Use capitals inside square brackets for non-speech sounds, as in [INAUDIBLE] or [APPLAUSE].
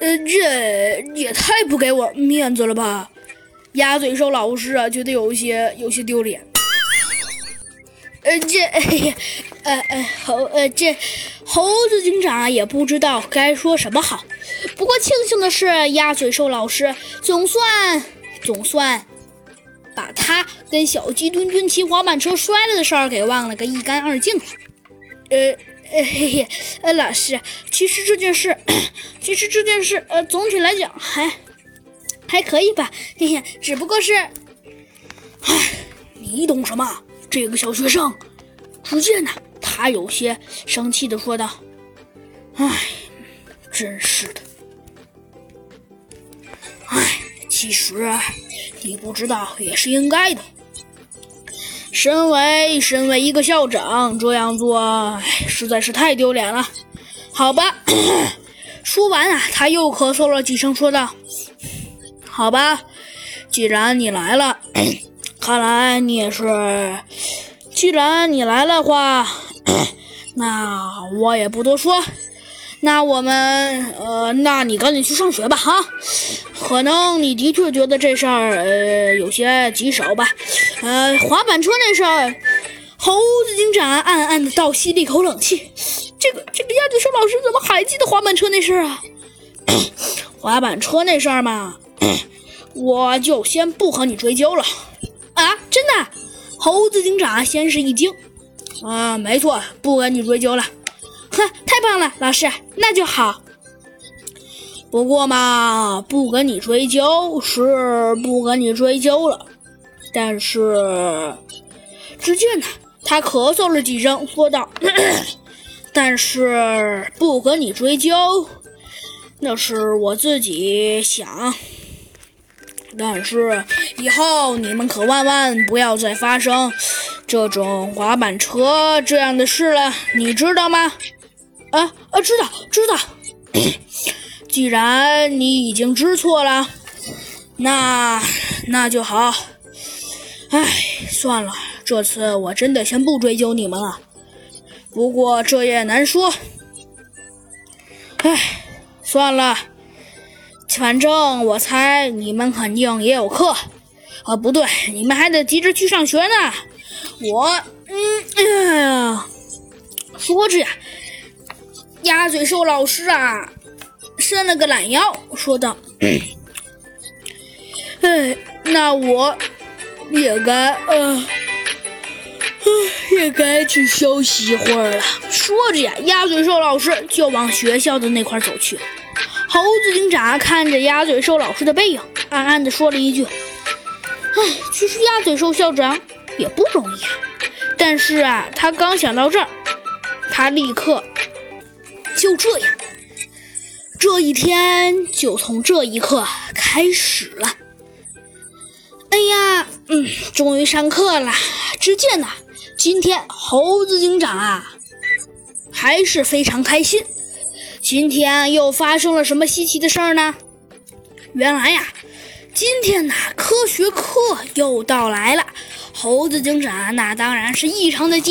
呃，这也太不给我面子了吧！鸭嘴兽老师啊，觉得有些有些丢脸。呃，这，[LAUGHS] 呃呃猴，呃这猴子警长也不知道该说什么好。不过庆幸的是，鸭嘴兽老师总算总算把他跟小鸡墩墩骑滑板车摔了的事儿给忘了个一干二净。呃嘿嘿，呃老师，其实这件事，其实这件事，呃总体来讲还还可以吧。嘿嘿，只不过是，唉，你懂什么？这个小学生，只见呢，他有些生气的说道：“唉，真是的，唉，其实你不知道也是应该的。身为身为一个校长，这样做，实在是太丢脸了。好吧。[CLEARS THROAT] ”说完啊，他又咳嗽了几声，说道：“好吧，既然你来了。[CLEARS THROAT] ”看来你也是，既然你来了话，[CLEARS THROAT] 那我也不多说。那我们，呃，那你赶紧去上学吧，哈。可能你的确觉得这事儿，呃，有些棘手吧。呃，滑板车那事儿，猴子警长暗暗的倒吸了一口冷气。这个，这个鸭子兽老师怎么还记得滑板车那事儿啊？[COUGHS] 滑板车那事儿嘛，[COUGHS] 我就先不和你追究了。啊，真的！猴子警长先是一惊，啊，没错，不跟你追究了。哼，太棒了，老师，那就好。不过嘛，不跟你追究是不跟你追究了，但是，只见呢，他咳嗽了几声，说道：“ [CLEARS THROAT] 但是不跟你追究，那是我自己想。”但是以后你们可万万不要再发生这种滑板车这样的事了，你知道吗？啊啊，知道知道。[CLEARS THROAT] 既然你已经知错了，那那就好。唉，算了，这次我真的先不追究你们了。不过这也难说。唉，算了。反正我猜你们肯定也有课，啊，不对，你们还得急着去上学呢。我，嗯，哎呀，说着呀，鸭嘴兽老师啊，伸了个懒腰，说道：“哎，那我也该，呃，也该去休息一会儿了。”说着呀，鸭嘴兽老师就往学校的那块走去。猴子警长看着鸭嘴兽老师的背影，暗暗地说了一句：“唉，其实鸭嘴兽校长也不容易啊。”但是啊，他刚想到这儿，他立刻就这样，这一天就从这一刻开始了。嗯，终于上课了。只见呢，今天猴子警长啊，还是非常开心。今天又发生了什么稀奇的事儿呢？原来呀，今天呐，科学课又到来了。猴子警长那当然是异常的激。